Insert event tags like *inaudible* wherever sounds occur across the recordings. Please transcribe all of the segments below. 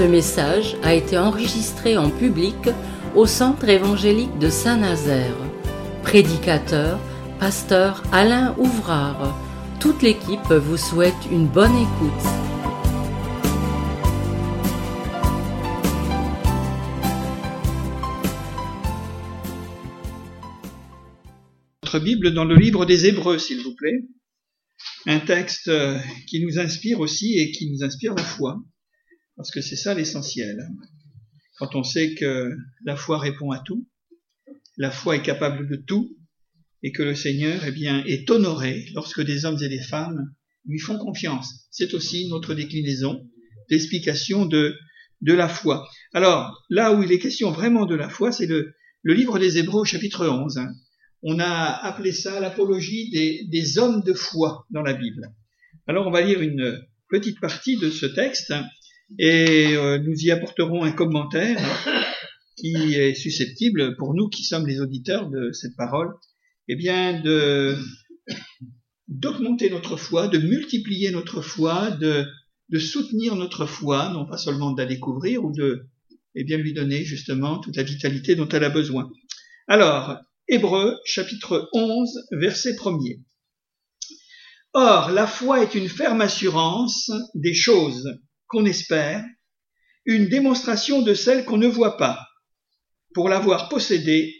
Ce message a été enregistré en public au Centre évangélique de Saint-Nazaire. Prédicateur, pasteur Alain Ouvrard. Toute l'équipe vous souhaite une bonne écoute. Notre Bible dans le livre des Hébreux, s'il vous plaît. Un texte qui nous inspire aussi et qui nous inspire la foi. Parce que c'est ça l'essentiel. Quand on sait que la foi répond à tout, la foi est capable de tout, et que le Seigneur eh est honoré lorsque des hommes et des femmes lui font confiance. C'est aussi notre déclinaison, l'explication de, la foi. Alors, là où il est question vraiment de la foi, c'est le, livre des Hébreux chapitre 11. Hein. On a appelé ça l'apologie des hommes de foi dans la Bible. Alors, on va lire une petite partie de ce texte et euh, nous y apporterons un commentaire *laughs* qui est susceptible, pour nous qui sommes les auditeurs de cette parole, eh bien, de d'augmenter notre foi, de multiplier notre foi, de, de soutenir notre foi, non pas seulement de la découvrir ou de eh bien, lui donner justement toute la vitalité dont elle a besoin. Alors, Hébreu chapitre 11, verset 1er. Or, la foi est une ferme assurance des choses qu'on espère, une démonstration de celle qu'on ne voit pas. Pour l'avoir possédée,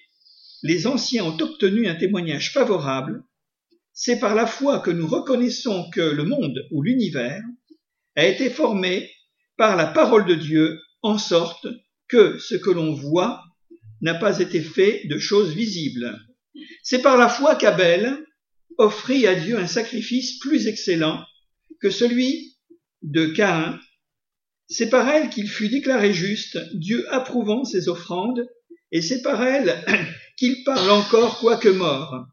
les anciens ont obtenu un témoignage favorable. C'est par la foi que nous reconnaissons que le monde ou l'univers a été formé par la parole de Dieu en sorte que ce que l'on voit n'a pas été fait de choses visibles. C'est par la foi qu'Abel offrit à Dieu un sacrifice plus excellent que celui de Caïn c'est par elle qu'il fut déclaré juste, Dieu approuvant ses offrandes, et c'est par elle *clears throat* qu'il parle encore quoique mort.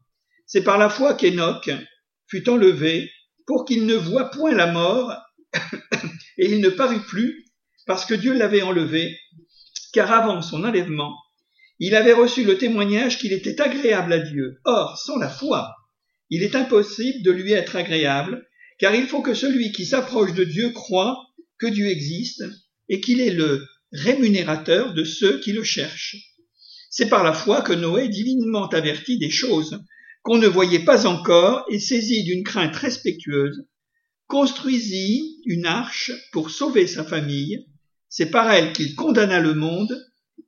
C'est par la foi qu'Enoch fut enlevé pour qu'il ne voie point la mort, *clears throat* et il ne parut plus, parce que Dieu l'avait enlevé, car avant son enlèvement, il avait reçu le témoignage qu'il était agréable à Dieu. Or, sans la foi, il est impossible de lui être agréable, car il faut que celui qui s'approche de Dieu croit que Dieu existe et qu'il est le rémunérateur de ceux qui le cherchent. C'est par la foi que Noé, divinement averti des choses qu'on ne voyait pas encore et saisi d'une crainte respectueuse, construisit une arche pour sauver sa famille. C'est par elle qu'il condamna le monde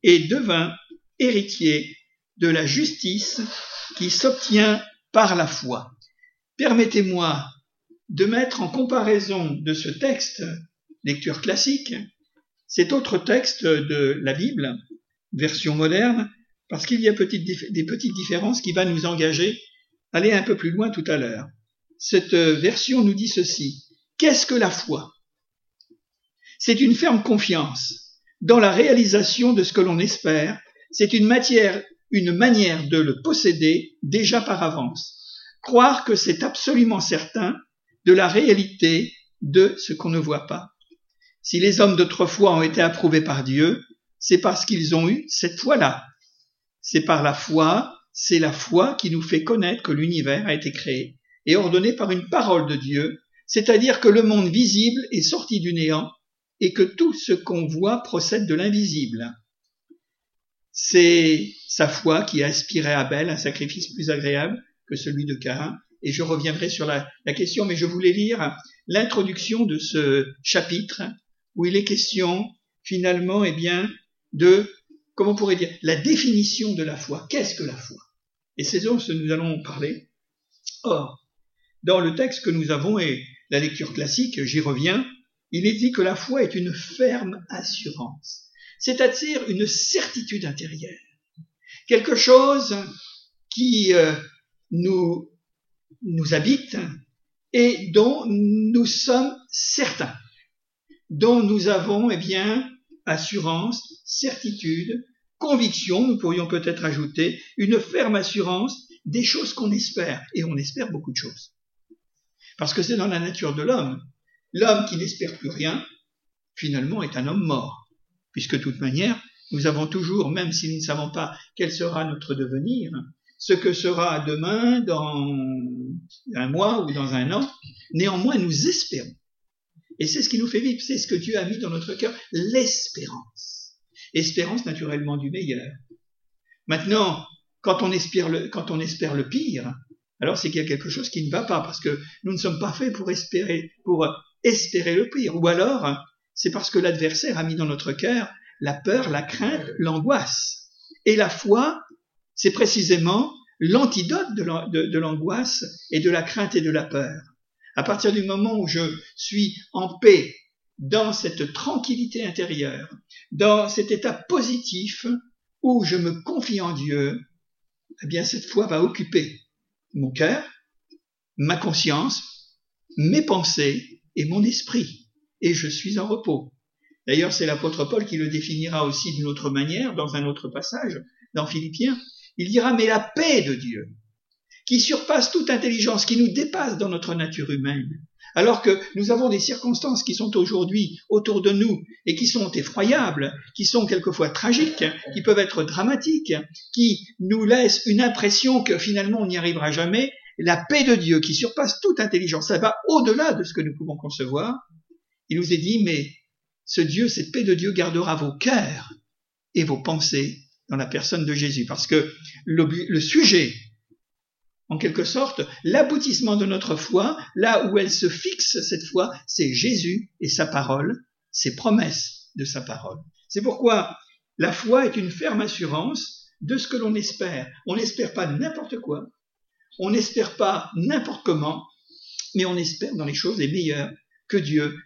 et devint héritier de la justice qui s'obtient par la foi. Permettez-moi de mettre en comparaison de ce texte lecture classique, cet autre texte de la Bible, version moderne, parce qu'il y a des petites différences qui vont nous engager à aller un peu plus loin tout à l'heure. Cette version nous dit ceci. Qu'est-ce que la foi? C'est une ferme confiance dans la réalisation de ce que l'on espère. C'est une matière, une manière de le posséder déjà par avance. Croire que c'est absolument certain de la réalité de ce qu'on ne voit pas. Si les hommes d'autrefois ont été approuvés par Dieu, c'est parce qu'ils ont eu cette foi-là. C'est par la foi, c'est la foi qui nous fait connaître que l'univers a été créé et ordonné par une parole de Dieu, c'est-à-dire que le monde visible est sorti du néant et que tout ce qu'on voit procède de l'invisible. C'est sa foi qui a inspiré à Abel un sacrifice plus agréable que celui de Cain, et je reviendrai sur la question, mais je voulais lire l'introduction de ce chapitre où il est question finalement eh bien de comment on pourrait dire la définition de la foi. Qu'est-ce que la foi? Et c'est ce nous allons parler. Or, dans le texte que nous avons et la lecture classique, j'y reviens, il est dit que la foi est une ferme assurance, c'est-à-dire une certitude intérieure, quelque chose qui euh, nous, nous habite et dont nous sommes certains dont nous avons, eh bien, assurance, certitude, conviction, nous pourrions peut-être ajouter, une ferme assurance des choses qu'on espère. Et on espère beaucoup de choses. Parce que c'est dans la nature de l'homme. L'homme qui n'espère plus rien, finalement, est un homme mort. Puisque de toute manière, nous avons toujours, même si nous ne savons pas quel sera notre devenir, ce que sera demain, dans un mois ou dans un an, néanmoins nous espérons. Et c'est ce qui nous fait vivre, c'est ce que Dieu a mis dans notre cœur, l'espérance. Espérance naturellement du meilleur. Maintenant, quand on espère le, pire, alors c'est qu'il y a quelque chose qui ne va pas, parce que nous ne sommes pas faits pour espérer, pour espérer le pire. Ou alors, c'est parce que l'adversaire a mis dans notre cœur la peur, la crainte, l'angoisse. Et la foi, c'est précisément l'antidote de l'angoisse et de la crainte et de la peur. À partir du moment où je suis en paix, dans cette tranquillité intérieure, dans cet état positif où je me confie en Dieu, eh bien cette foi va occuper mon cœur, ma conscience, mes pensées et mon esprit. Et je suis en repos. D'ailleurs, c'est l'apôtre Paul qui le définira aussi d'une autre manière dans un autre passage, dans Philippiens. Il dira, mais la paix de Dieu, qui surpasse toute intelligence, qui nous dépasse dans notre nature humaine, alors que nous avons des circonstances qui sont aujourd'hui autour de nous et qui sont effroyables, qui sont quelquefois tragiques, qui peuvent être dramatiques, qui nous laissent une impression que finalement on n'y arrivera jamais, la paix de Dieu qui surpasse toute intelligence, ça va au-delà de ce que nous pouvons concevoir. Il nous est dit, mais ce Dieu, cette paix de Dieu gardera vos cœurs et vos pensées dans la personne de Jésus. Parce que le, le sujet en quelque sorte, l'aboutissement de notre foi, là où elle se fixe cette fois, c'est Jésus et sa parole, ses promesses de sa parole. C'est pourquoi la foi est une ferme assurance de ce que l'on espère. On n'espère pas n'importe quoi, on n'espère pas n'importe comment, mais on espère dans les choses les meilleures que Dieu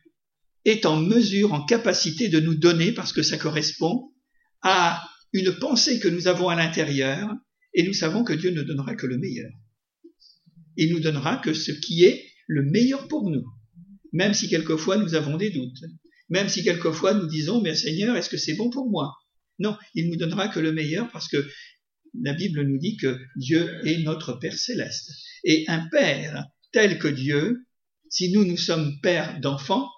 est en mesure, en capacité de nous donner, parce que ça correspond à une pensée que nous avons à l'intérieur, et nous savons que Dieu ne donnera que le meilleur il nous donnera que ce qui est le meilleur pour nous, même si quelquefois nous avons des doutes, même si quelquefois nous disons, mais Seigneur, est-ce que c'est bon pour moi? Non, il nous donnera que le meilleur parce que la Bible nous dit que Dieu est notre Père céleste. Et un Père tel que Dieu, si nous, nous sommes pères d'enfants,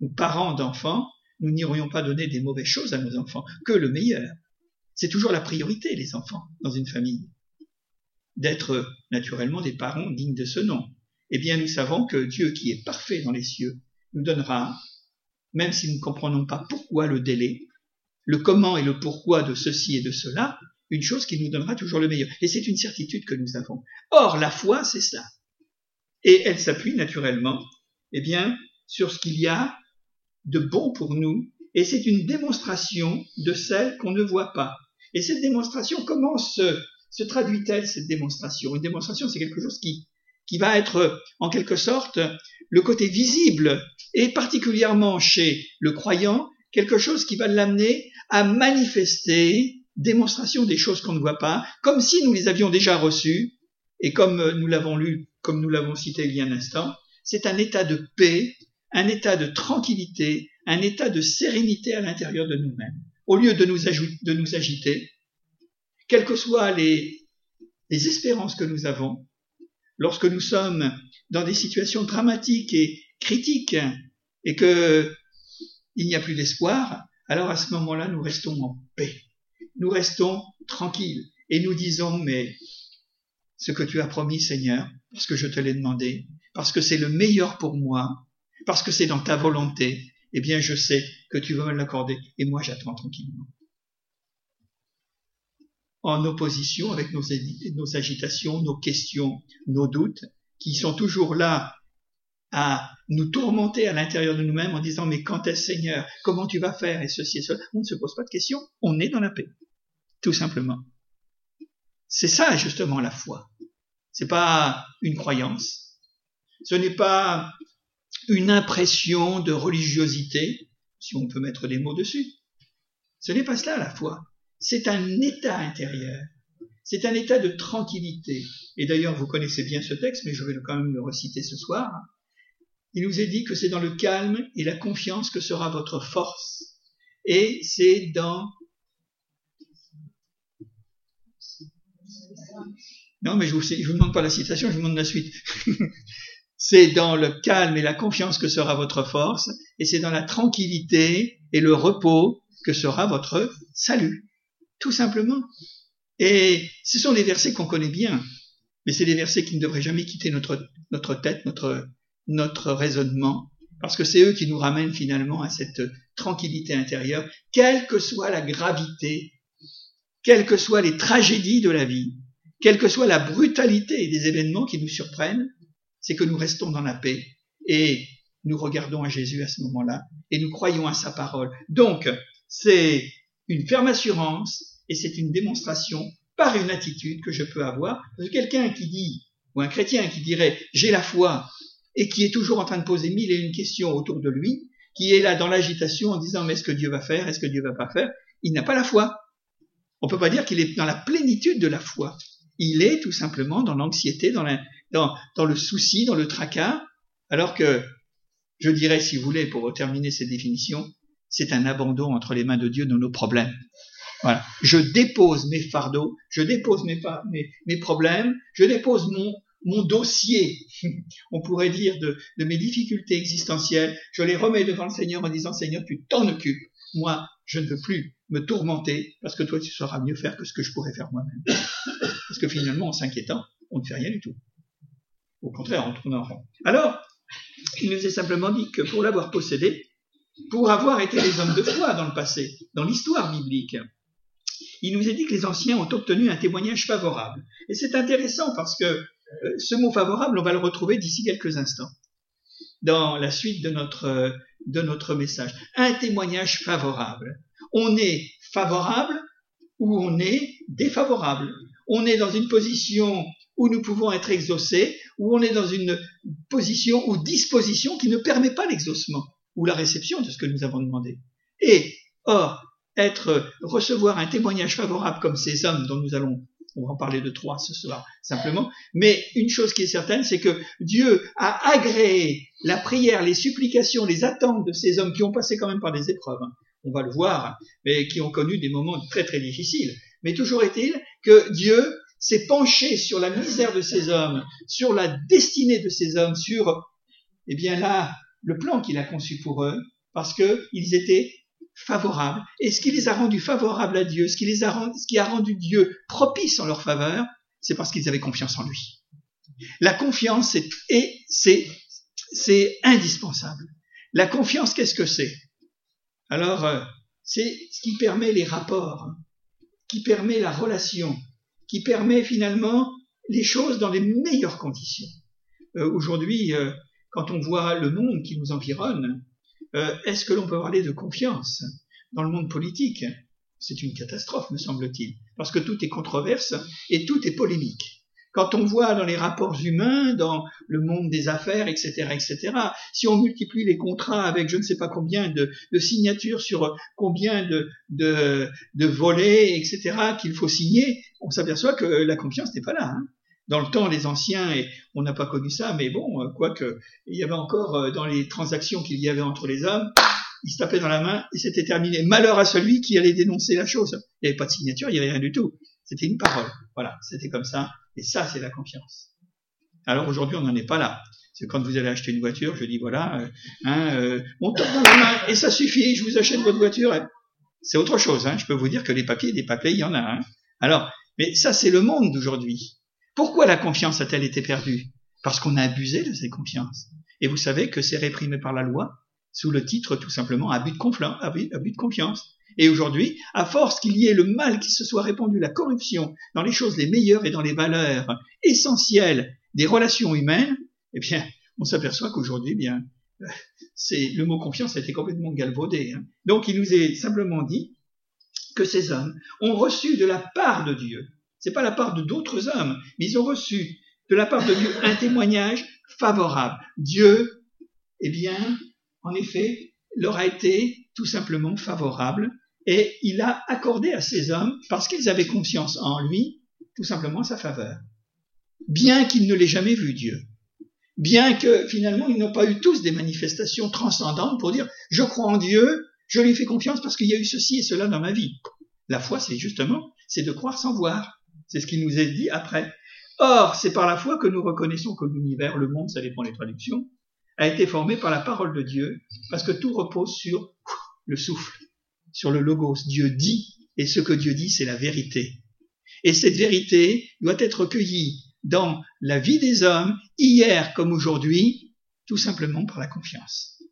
ou parents d'enfants, nous n'irions pas donner des mauvaises choses à nos enfants, que le meilleur. C'est toujours la priorité, les enfants, dans une famille d'être naturellement des parents dignes de ce nom. Eh bien, nous savons que Dieu qui est parfait dans les cieux nous donnera, même si nous ne comprenons pas pourquoi le délai, le comment et le pourquoi de ceci et de cela, une chose qui nous donnera toujours le meilleur. Et c'est une certitude que nous avons. Or, la foi, c'est ça. Et elle s'appuie naturellement, eh bien, sur ce qu'il y a de bon pour nous, et c'est une démonstration de celle qu'on ne voit pas. Et cette démonstration commence se traduit-elle cette démonstration? Une démonstration, c'est quelque chose qui, va être en quelque sorte le côté visible et particulièrement chez le croyant, quelque chose qui va l'amener à manifester démonstration des choses qu'on ne voit pas, comme si nous les avions déjà reçues, et comme nous l'avons lu, comme nous l'avons cité il y a un instant, c'est un état de paix, un état de tranquillité, un état de sérénité à l'intérieur de nous-mêmes. Au lieu de nous agiter, quelles que soient les, espérances que nous avons, lorsque nous sommes dans des situations dramatiques et critiques et que il n'y a plus d'espoir, alors à ce moment-là, nous restons en paix. Nous restons tranquilles et nous disons, mais ce que tu as promis, Seigneur, parce que je te l'ai demandé, parce que c'est le meilleur pour moi, parce que c'est dans ta volonté, eh bien je sais que tu vas me l'accorder et moi j'attends tranquillement en opposition avec nos, agitations, nos questions, nos doutes, qui sont toujours là à nous tourmenter à l'intérieur de nous-mêmes en disant mais quand est-ce Seigneur? Comment tu vas faire? Et ceci et cela. On ne se pose pas de questions, on est dans la paix, tout simplement. C'est ça justement la foi. C'est pas une croyance, ce n'est pas une impression de religiosité, si on peut mettre des mots dessus. Ce n'est pas cela la foi c'est un état intérieur, c'est un état de tranquillité. Et d'ailleurs, vous connaissez bien ce texte, mais je vais quand même le reciter ce soir. Il nous est dit que c'est dans le calme et la confiance que sera votre force. Et c'est dans... Non, mais je vous, vous demande pas la citation, je vous demande la suite. *laughs* c'est dans le calme et la confiance que sera votre force, et c'est dans la tranquillité et le repos que sera votre salut tout simplement. Et ce sont des versets qu'on connaît bien, mais c'est des versets qui ne devraient jamais quitter notre, notre tête, notre, notre raisonnement. Parce que c'est eux qui nous ramènent finalement à cette tranquillité intérieure, quelle que soit la gravité, quelles que soient les tragédies de la vie, quelle que soit la brutalité des événements qui nous surprennent, c'est que nous restons dans la paix et nous regardons à Jésus à ce moment-là et nous croyons à sa parole. Donc, c'est une ferme assurance et c'est une démonstration par une attitude que je peux avoir. quelqu'un qui dit, ou un chrétien qui dirait j'ai la foi et qui est toujours en train de poser mille et une questions autour de lui, qui est là dans l'agitation en disant mais est-ce que Dieu va faire, est-ce que Dieu va pas faire, il n'a pas la foi. On peut pas dire qu'il est dans la plénitude de la foi. Il est tout simplement dans l'anxiété, dans, dans, dans le souci, dans le tracas, alors que je dirais, si vous voulez, pour terminer cette définition, c'est un abandon entre les mains de Dieu de nos problèmes. Voilà. Je dépose mes fardeaux, je dépose mes, mes, mes problèmes, je dépose mon, mon dossier, *laughs* on pourrait dire, de, de, mes difficultés existentielles, je les remets devant le Seigneur en disant, Seigneur, tu t'en occupes. Moi, je ne veux plus me tourmenter parce que toi, tu sauras mieux faire que ce que je pourrais faire moi-même. *laughs* Parce que finalement, en s'inquiétant, on ne fait rien du tout. Au contraire, on tourne en rond. Alors, il nous est simplement dit que pour l'avoir possédé, pour avoir été les hommes de foi dans le passé, dans l'histoire biblique, il nous est dit que les anciens ont obtenu un témoignage favorable. Et c'est intéressant parce que euh, ce mot favorable, on va le retrouver d'ici quelques instants, dans la suite de notre, euh, de notre message. Un témoignage favorable. On est favorable ou on est défavorable. On est dans une position où nous pouvons être exaucés, ou on est dans une position ou disposition qui ne permet pas l'exaucement ou la réception de ce que nous avons demandé. Et, or, être, recevoir un témoignage favorable comme ces hommes dont nous allons, on va en parler de trois ce soir, simplement, mais une chose qui est certaine, c'est que Dieu a agréé la prière, les supplications, les attentes de ces hommes qui ont passé quand même par des épreuves, hein. on va le voir, mais qui ont connu des moments très très difficiles. Mais toujours est-il que Dieu s'est penché sur la misère de ces hommes, sur la destinée de ces hommes, sur, eh bien là, le plan qu'il a conçu pour eux, parce qu'ils étaient favorables. Et ce qui les a rendus favorables à Dieu, ce qui, les a rendu, ce qui a rendu Dieu propice en leur faveur, c'est parce qu'ils avaient confiance en lui. La confiance, c'est, c'est, c'est indispensable. La confiance, qu'est-ce que c'est? Alors, euh, c'est ce qui permet les rapports, qui permet la relation, qui permet finalement les choses dans les meilleures conditions. Euh, aujourd'hui, euh, quand on voit le monde qui nous environne, euh, est-ce que l'on peut parler de confiance dans le monde politique? C'est une catastrophe, me semble-t-il, parce que tout est controverse et tout est polémique. Quand on voit dans les rapports humains, dans le monde des affaires, etc., etc., si on multiplie les contrats avec je ne sais pas combien de, signatures sur combien de, de, volets, etc., qu'il faut signer, on s'aperçoit que la confiance n'est pas là. Hein. Dans le temps, les anciens, et on n'a pas connu ça, mais bon, euh, quoique, il y avait encore euh, dans les transactions qu'il y avait entre les hommes, ils se tapaient dans la main et c'était terminé. Malheur à celui qui allait dénoncer la chose. Il n'y avait pas de signature, il n'y avait rien du tout. C'était une parole. Voilà, c'était comme ça. Et ça, c'est la confiance. Alors aujourd'hui, on n'en est pas là. C'est quand vous allez acheter une voiture, je dis voilà, euh, hein, euh, on tombe dans la main et ça suffit, je vous achète votre voiture. C'est autre chose. Hein. Je peux vous dire que les papiers, des papiers, il y en a. Hein. Alors, mais ça, c'est le monde d'aujourd'hui. Pourquoi la confiance a-t-elle été perdue? Parce qu'on a abusé de cette confiance. Et vous savez que c'est réprimé par la loi sous le titre tout simplement abus de, confiance. Et aujourd'hui, à force qu'il y ait le mal qui se soit répandu, la corruption dans les choses les meilleures et dans les valeurs essentielles des relations humaines, eh bien, on s'aperçoit qu'aujourd'hui, eh bien, c'est le mot confiance a été complètement galvaudé. Hein. Donc, il nous est simplement dit que ces hommes ont reçu de la part de Dieu, c'est pas la part de d'autres hommes, mais ils ont reçu de la part de Dieu un témoignage favorable. Dieu, eh bien, en effet, leur a été tout simplement favorable et il a accordé à ces hommes, parce qu'ils avaient confiance en lui, tout simplement sa faveur. Bien qu'ils ne l'aient jamais vu Dieu. Bien que finalement ils n'ont pas eu tous des manifestations transcendantes pour dire je crois en Dieu, je lui fais confiance parce qu'il y a eu ceci et cela dans ma vie. La foi, c'est justement, c'est de croire sans voir. C'est ce qui nous est dit après. Or, c'est par la foi que nous reconnaissons que l'univers, le monde, ça dépend des traductions, a été formé par la parole de Dieu, parce que tout repose sur le souffle sur le logos. Dieu dit, et ce que Dieu dit, c'est la vérité. Et cette vérité doit être cueillie dans la vie des hommes, hier comme aujourd'hui, tout simplement par la confiance.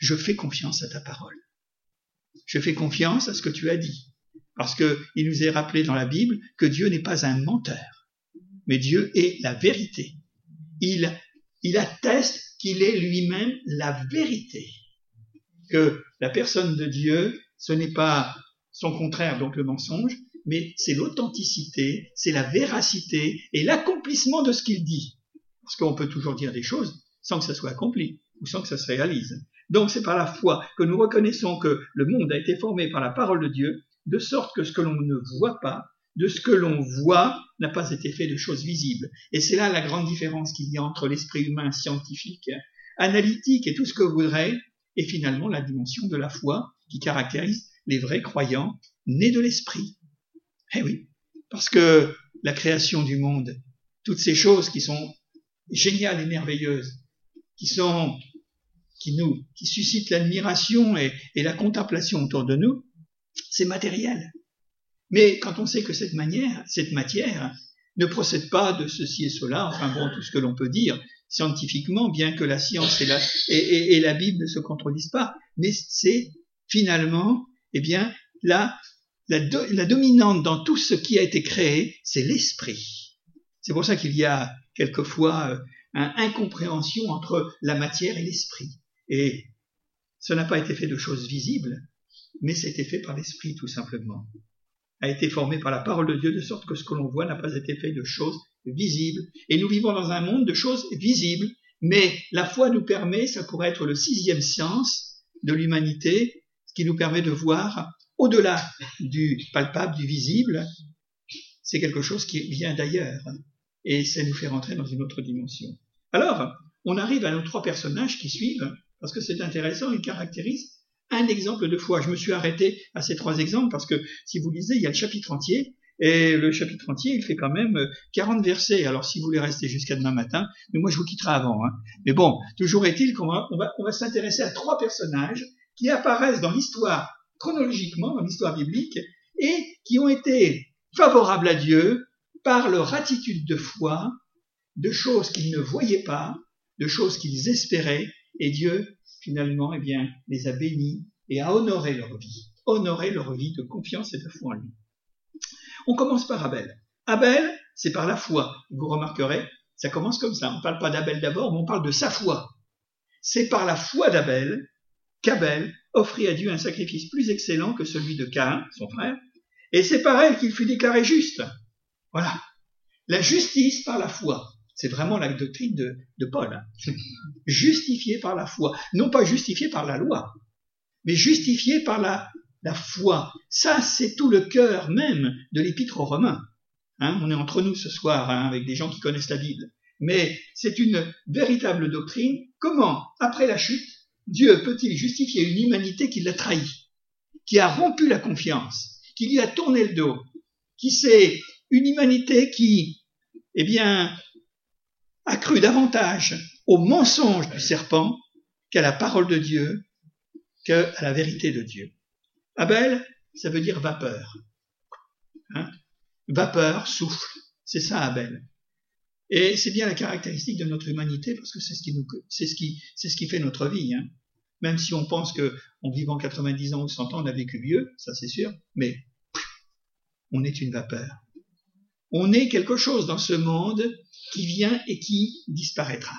Je fais confiance à ta parole. Je fais confiance à ce que tu as dit. Parce que il nous est rappelé dans la Bible que Dieu n'est pas un menteur, mais Dieu est la vérité. Il, il atteste qu'il est lui-même la vérité. Que la personne de Dieu, ce n'est pas son contraire, donc le mensonge, mais c'est l'authenticité, c'est la véracité et l'accomplissement de ce qu'il dit. Parce qu'on peut toujours dire des choses sans que ça soit accompli ou sans que ça se réalise. Donc c'est par la foi que nous reconnaissons que le monde a été formé par la parole de Dieu, de sorte que ce que l'on ne voit pas, de ce que l'on voit, n'a pas été fait de choses visibles. Et c'est là la grande différence qu'il y a entre l'esprit humain scientifique, analytique et tout ce que vous voudrez, et finalement la dimension de la foi qui caractérise les vrais croyants nés de l'esprit. Eh oui, parce que la création du monde, toutes ces choses qui sont géniales et merveilleuses, qui sont qui nous qui suscitent l'admiration et, la contemplation autour de nous, c'est matériel. Mais quand on sait que cette manière, cette matière ne procède pas de ceci et cela, enfin bon, tout ce que l'on peut dire scientifiquement, bien que la science et la, Bible ne se contredisent pas, mais c'est finalement, eh bien, la, la, la dominante dans tout ce qui a été créé, c'est l'esprit. C'est pour ça qu'il y a quelquefois euh, une incompréhension entre la matière et l'esprit. Et ça n'a pas été fait de choses visibles, mais c'était fait par l'esprit tout simplement. A été formé par la parole de Dieu de sorte que ce que l'on voit n'a pas été fait de choses visibles. Et nous vivons dans un monde de choses visibles, mais la foi nous permet, ça pourrait être le sixième sens de l'humanité, qui nous permet de voir au-delà du palpable, du visible, c'est quelque chose qui vient d'ailleurs. Et ça nous fait rentrer dans une autre dimension. Alors, on arrive à nos trois personnages qui suivent, parce que c'est intéressant, ils caractérisent un exemple de foi. Je me suis arrêté à ces trois exemples parce que si vous lisez, il y a le chapitre entier, et le chapitre entier, il fait quand même 40 versets. Alors si vous voulez rester jusqu'à demain matin, mais moi je vous quitterai avant. Hein. Mais bon, toujours est-il qu'on va, on va, on va s'intéresser à trois personnages qui apparaissent dans l'histoire, chronologiquement, dans l'histoire biblique, et qui ont été favorables à Dieu par leur attitude de foi de choses qu'ils ne voyaient pas, de choses qu'ils espéraient, et Dieu, finalement, eh bien, les a bénis et a honoré leur vie, honoré leur vie de confiance et de foi en lui. On commence par Abel. Abel, c'est par la foi. Vous remarquerez, ça commence comme ça. On ne parle pas d'Abel d'abord, mais on parle de sa foi. C'est par la foi d'Abel qu'Abel offrit à Dieu un sacrifice plus excellent que celui de Caïn, son frère, et c'est par elle qu'il fut déclaré juste. Voilà. La justice par la foi. C'est vraiment la doctrine de, Paul. *laughs* Justifié par la foi. Non pas justifié par la loi, mais justifié par la, la foi. Ça, c'est tout le cœur même de l'épître aux Romains. Hein, on est entre nous ce soir hein, avec des gens qui connaissent la Bible. Mais c'est une véritable doctrine. Comment, après la chute, Dieu peut-il justifier une humanité qui l'a trahi, qui a rompu la confiance, qui lui a tourné le dos, qui c'est une humanité qui, eh bien, a cru davantage au mensonge du serpent qu'à la parole de Dieu, qu'à la vérité de Dieu. Abel, ça veut dire vapeur. Hein? Vapeur, souffle. C'est ça Abel. Et c'est bien la caractéristique de notre humanité parce que c'est ce qui nous, c'est ce qui, c'est ce qui fait notre vie. Hein. Même si on pense que en vivant 90 ans ou 100 ans, on a vécu vieux, ça c'est sûr, mais on est une vapeur. On est quelque chose dans ce monde qui vient et qui disparaîtra,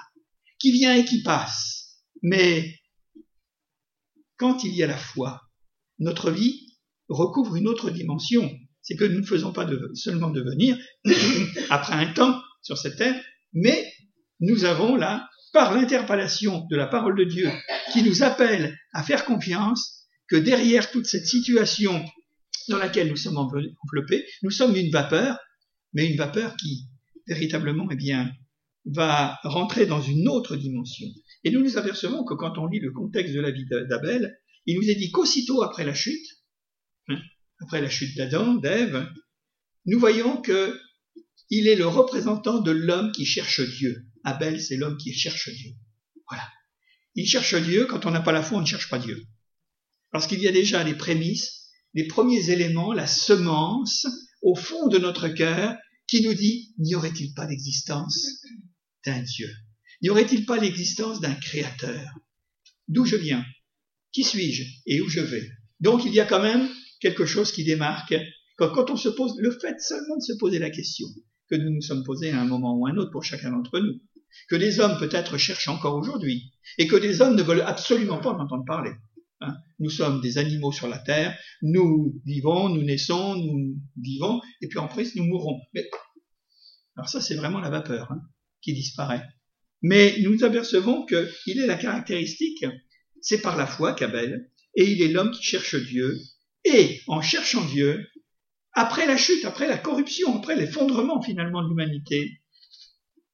qui vient et qui passe. Mais quand il y a la foi, notre vie recouvre une autre dimension. C'est que nous ne faisons pas seulement devenir *coughs* après un temps sur cette terre, mais nous avons là, par l'interpellation de la parole de Dieu, qui nous appelle à faire confiance, que derrière toute cette situation dans laquelle nous sommes enveloppés, nous sommes une vapeur, mais une vapeur qui véritablement, eh bien, va rentrer dans une autre dimension. Et nous nous apercevons que quand on lit le contexte de la vie d'Abel, il nous est dit qu'aussitôt après la chute, hein, après la chute d'Adam, d'Ève, nous voyons que il est le représentant de l'homme qui cherche Dieu. Abel, c'est l'homme qui cherche Dieu. Voilà. Il cherche Dieu. Quand on n'a pas la foi, on ne cherche pas Dieu. Parce qu'il y a déjà les prémices, les premiers éléments, la semence au fond de notre cœur qui nous dit n'y aurait-il pas l'existence d'un Dieu? N'y aurait-il pas l'existence d'un Créateur? D'où je viens, qui suis-je? Et où je vais? Donc il y a quand même quelque chose qui démarque. Quand, on se pose, le fait seulement de se poser la question que nous nous sommes posés à un moment ou à un autre pour chacun d'entre nous, que les hommes peut-être cherchent encore aujourd'hui, et que les hommes ne veulent absolument pas en entendre parler. Hein. Nous sommes des animaux sur la terre, nous vivons, nous naissons, nous vivons, et puis en plus nous mourrons. Mais, alors ça c'est vraiment la vapeur hein, qui disparaît. Mais nous apercevons qu'il est la caractéristique, c'est par la foi qu'Abel, et il est l'homme qui cherche Dieu, et en cherchant Dieu, après la chute, après la corruption, après l'effondrement finalement de l'humanité,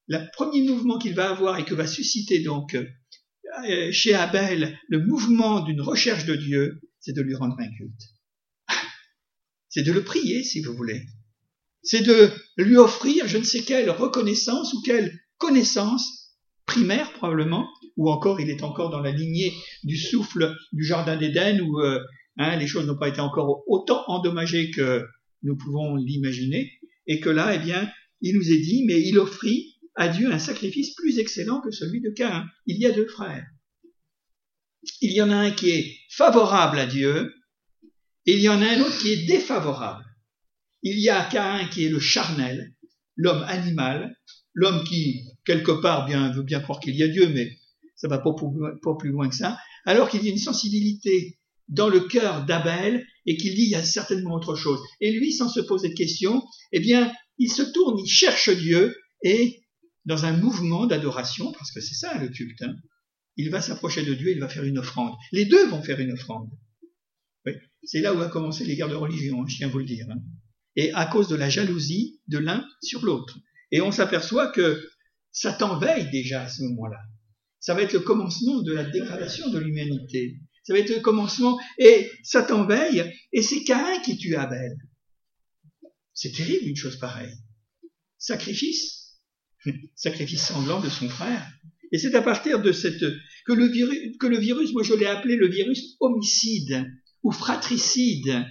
le premier mouvement qu'il va avoir et que va susciter donc chez Abel le mouvement d'une recherche de Dieu, c'est de lui rendre un culte. *laughs* C'est de le prier, si vous voulez. C'est de lui offrir je ne sais quelle reconnaissance ou quelle connaissance primaire probablement, ou encore il est encore dans la lignée du souffle du Jardin d'Éden où euh, hein, les choses n'ont pas été encore autant endommagées que nous pouvons l'imaginer, et que là, eh bien, il nous est dit, mais il offrit à Dieu un sacrifice plus excellent que celui de Cain. Il y a deux frères. Il y en a un qui est favorable à Dieu, et il y en a un autre qui est défavorable. Il y a Cain qui est le charnel, l'homme animal, l'homme qui, quelque part, bien, veut bien croire qu'il y a Dieu, mais ça va pas, pas plus loin que ça, alors qu'il y a une sensibilité dans le cœur d'Abel et qu'il dit il y a certainement autre chose. Et lui, sans se poser de questions, eh bien, il se tourne, il cherche Dieu et dans un mouvement d'adoration, parce que c'est ça le culte, hein, il va s'approcher de Dieu, il va faire une offrande. Les deux vont faire une offrande. C'est là où a commencé les guerres de religion, hein, je tiens à vous le dire. Hein. Et à cause de la jalousie de l'un sur l'autre. Et on s'aperçoit que Satan veille déjà à ce moment-là. Ça va être le commencement de la dégradation de l'humanité. Ça va être le commencement. Et Satan veille, et c'est Caïn qui tue Abel. C'est terrible une chose pareille. Sacrifice. Sacrifice sanglant de son frère. Et c'est à partir de cette que le virus, que le virus, moi je l'ai appelé le virus homicide ou fratricide,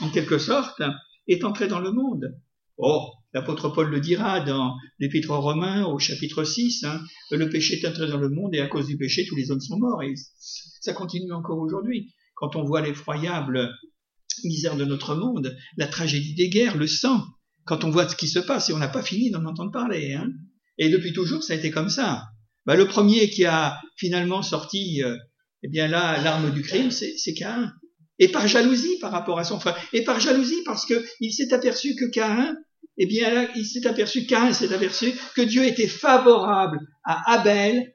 en quelque sorte, est entré dans le monde. Oh, l'apôtre Paul le dira dans l'épître aux Romains au chapitre 6, hein, le péché est entré dans le monde et à cause du péché tous les hommes sont morts. Et ça continue encore aujourd'hui. Quand on voit l'effroyable misère de notre monde, la tragédie des guerres, le sang, quand on voit ce qui se passe, et on n'a pas fini d'en entendre parler. Hein. Et depuis toujours, ça a été comme ça. Bah, le premier qui a finalement sorti, euh, eh bien là, l'arme du crime, c'est Caïn. Et par jalousie par rapport à son frère. Et par jalousie parce qu'il s'est aperçu que Caïn, eh bien il s'est aperçu, Caïn s'est aperçu que Dieu était favorable à Abel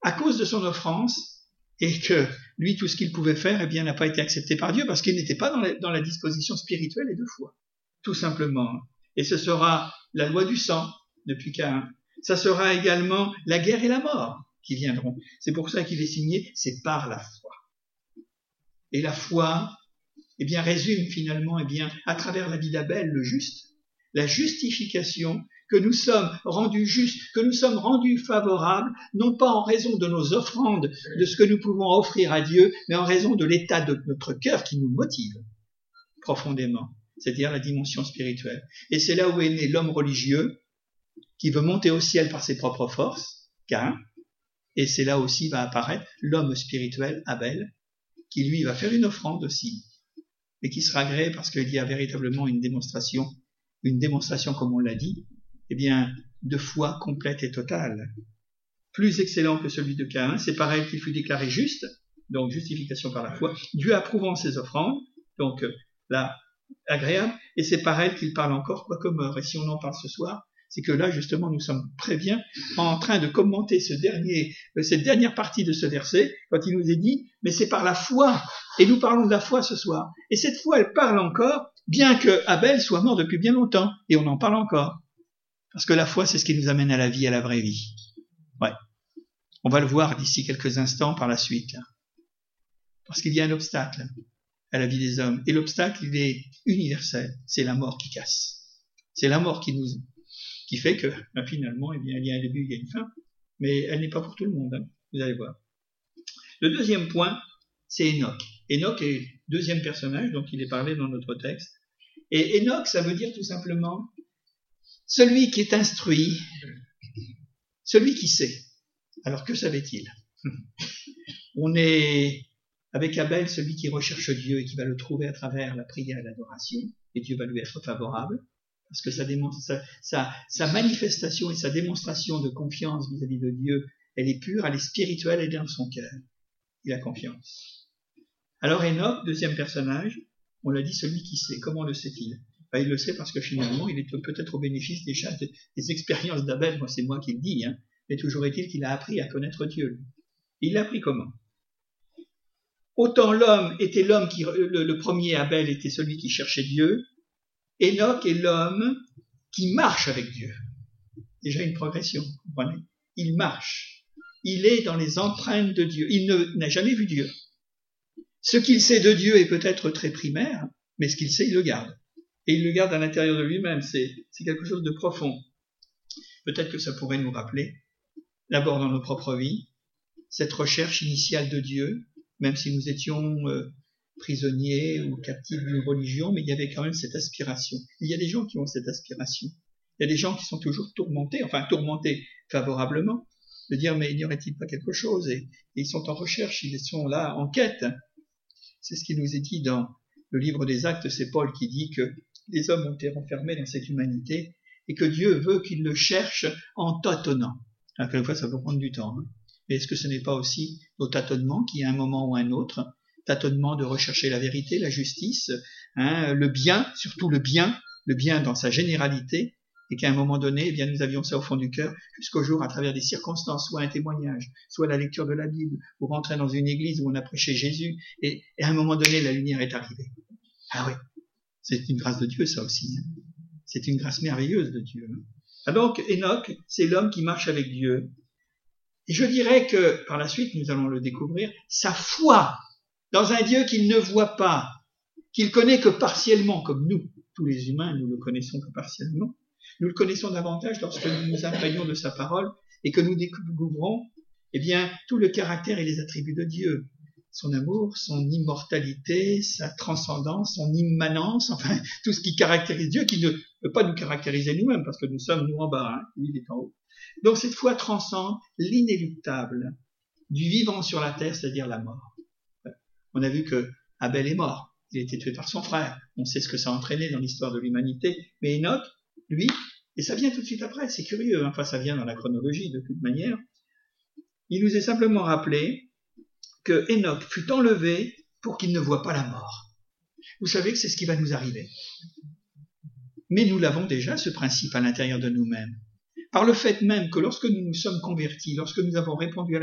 à cause de son offrance et que lui, tout ce qu'il pouvait faire, eh bien, n'a pas été accepté par Dieu parce qu'il n'était pas dans la, dans la, disposition spirituelle et de foi, tout simplement. Et ce sera la loi du sang depuis qu'un. Ça sera également la guerre et la mort qui viendront. C'est pour ça qu'il est signé, c'est par la foi. Et la foi, eh bien, résume finalement, eh bien, à travers la vie d'Abel, le juste, la justification que nous sommes rendus justes, que nous sommes rendus favorables, non pas en raison de nos offrandes, de ce que nous pouvons offrir à Dieu, mais en raison de l'état de notre cœur qui nous motive profondément, c'est-à-dire la dimension spirituelle. Et c'est là où est né l'homme religieux, qui veut monter au ciel par ses propres forces, car, et c'est là aussi va apparaître l'homme spirituel, Abel, qui lui va faire une offrande aussi, et qui sera agréé parce qu'il y a véritablement une démonstration, une démonstration comme on l'a dit, eh bien, de foi complète et totale. Plus excellent que celui de Caïn, c'est pareil qu'il fut déclaré juste, donc justification par la foi, Dieu approuvant ses offrandes, donc euh, là, agréable, et c'est pareil qu'il parle encore, quoi comme meurt. Et si on en parle ce soir, c'est que là, justement, nous sommes très bien en train de commenter euh, cette dernière partie de ce verset, quand il nous est dit, mais c'est par la foi, et nous parlons de la foi ce soir. Et cette foi, elle parle encore, bien que Abel soit mort depuis bien longtemps, et on en parle encore. Parce que la foi, c'est ce qui nous amène à la vie, à la vraie vie. Ouais. On va le voir d'ici quelques instants par la suite. Parce qu'il y a un obstacle à la vie des hommes. Et l'obstacle, il est universel. C'est la mort qui casse. C'est la mort qui nous, qui fait que, ben, finalement, eh bien, il y a un début, il y a une fin. Mais elle n'est pas pour tout le monde. Hein. Vous allez voir. Le deuxième point, c'est Enoch. Enoch est le deuxième personnage dont il est parlé dans notre texte. Et Enoch, ça veut dire tout simplement celui qui est instruit, celui qui sait. Alors que savait-il? *laughs* On est avec Abel celui qui recherche Dieu et qui va le trouver à travers la prière et l'adoration, et Dieu va lui être favorable, parce que sa, sa, manifestation et sa démonstration de confiance vis-à-vis de Dieu, elle est pure, elle est spirituelle, elle est dans son cœur. Il a confiance. Alors Enoch, deuxième personnage, on l'a dit, celui qui sait. Comment le sait-il? Ben, Il le sait parce que finalement, il est peut-être au bénéfice des, des expériences d'Abel. Moi, c'est moi qui le dis. Hein. Mais toujours est-il qu'il a appris à connaître Dieu. Il l'a appris comment? Autant l'homme était l'homme qui, le, premier Abel était celui qui cherchait Dieu, Enoch est l'homme qui marche avec Dieu. Déjà une progression, comprenez? Il marche. Il est dans les empreintes de Dieu. Il n'a jamais vu Dieu. Ce qu'il sait de Dieu est peut-être très primaire, mais ce qu'il sait, il le garde. Et il le garde à l'intérieur de lui-même. C'est quelque chose de profond. Peut-être que ça pourrait nous rappeler, d'abord dans nos propres vies, cette recherche initiale de Dieu, même si nous étions euh, prisonniers ou captifs d'une religion, mais il y avait quand même cette aspiration. Il y a des gens qui ont cette aspiration. Il y a des gens qui sont toujours tourmentés, enfin tourmentés favorablement, de dire mais n'y aurait-il pas quelque chose? Et, ils sont en recherche, ils sont là en quête. C'est ce qui nous est dit dans le livre des actes, c'est Paul qui dit que les hommes ont été renfermés dans cette humanité et que Dieu veut qu'ils le cherchent en tâtonnant. Alors quelquefois ça peut prendre du temps. Hein. Mais est-ce que ce n'est pas aussi nos tâtonnements qui, à un moment ou à un autre, tâtonnement de rechercher la vérité, la justice, hein, le bien, surtout le bien, le bien dans sa généralité, et qu'à un moment donné, eh bien, nous avions ça au fond du cœur, jusqu'au jour, à travers des circonstances, soit un témoignage, soit la lecture de la Bible, ou rentrer dans une église où on a prêché Jésus, et, à un moment donné, la lumière est arrivée. Ah oui, c'est une grâce de Dieu, ça aussi. Hein. C'est une grâce merveilleuse de Dieu. Hein. Ah donc, Enoch, c'est l'homme qui marche avec Dieu, et je dirais que, par la suite, nous allons le découvrir, sa foi dans un Dieu qu'il ne voit pas, qu'il connaît que partiellement, comme nous, tous les humains, nous le connaissons que partiellement. Nous le connaissons davantage lorsque nous nous imprégnons de sa parole et que nous découvrons, eh bien, tout le caractère et les attributs de Dieu. Son amour, son immortalité, sa transcendance, son immanence, enfin, tout ce qui caractérise Dieu, qui ne peut pas nous caractériser nous-mêmes, parce que nous sommes nous en bas, hein, lui il est en haut. Donc cette foi transcende l'inéluctable du vivant sur la terre, c'est-à-dire la mort. On a vu que Abel est mort. Il a été tué par son frère. On sait ce que ça a entraîné dans l'histoire de l'humanité. Mais Enoch, lui, et ça vient tout de suite après, c'est curieux, hein. enfin ça vient dans la chronologie de toute manière, il nous est simplement rappelé que Enoch fut enlevé pour qu'il ne voie pas la mort. Vous savez que c'est ce qui va nous arriver. Mais nous l'avons déjà, ce principe, à l'intérieur de nous-mêmes par le fait même que lorsque nous nous sommes convertis, lorsque nous avons répondu à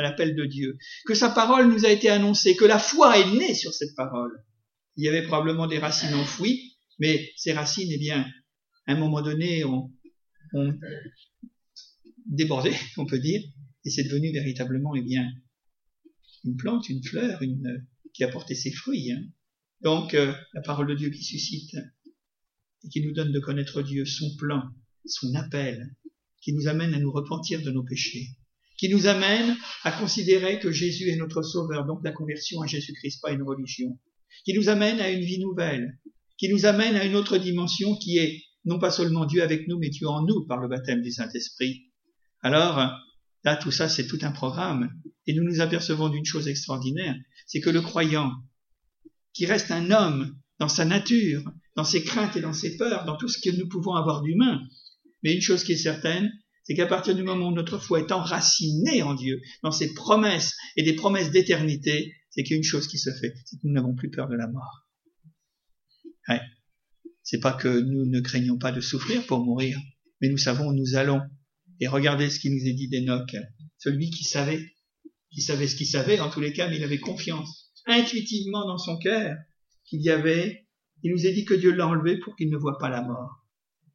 l'appel de Dieu, que sa parole nous a été annoncée, que la foi est née sur cette parole, il y avait probablement des racines enfouies, mais ces racines, eh bien, à un moment donné, ont, débordé, *laughs* on peut dire, et c'est devenu véritablement, eh bien, une plante, une fleur, une, qui a porté ses fruits. Hein. Donc, euh, la parole de Dieu qui suscite et qui nous donne de connaître Dieu, son plan, son appel, qui nous amène à nous repentir de nos péchés, qui nous amène à considérer que Jésus est notre sauveur, donc la conversion à Jésus-Christ, pas une religion, qui nous amène à une vie nouvelle, qui nous amène à une autre dimension qui est non pas seulement Dieu avec nous, mais Dieu en nous par le baptême du Saint-Esprit. Alors, là, tout ça, c'est tout un programme. Et nous nous apercevons d'une chose extraordinaire, c'est que le croyant, qui reste un homme dans sa nature, dans ses craintes et dans ses peurs, dans tout ce que nous pouvons avoir d'humain, mais une chose qui est certaine, c'est qu'à partir du moment où notre foi est enracinée en Dieu, dans ses promesses et des promesses d'éternité, c'est qu'il chose qui se fait, c'est que nous n'avons plus peur de la mort. Ouais. C'est pas que nous ne craignons pas de souffrir pour mourir, mais nous savons où nous allons. Et regardez ce qui nous est dit d'Enoch, celui qui savait, qui savait ce qu'il savait, en tous les cas, mais il avait confiance, intuitivement dans son cœur, qu'il y avait, il nous est dit que Dieu l'a enlevé pour qu'il ne voit pas la mort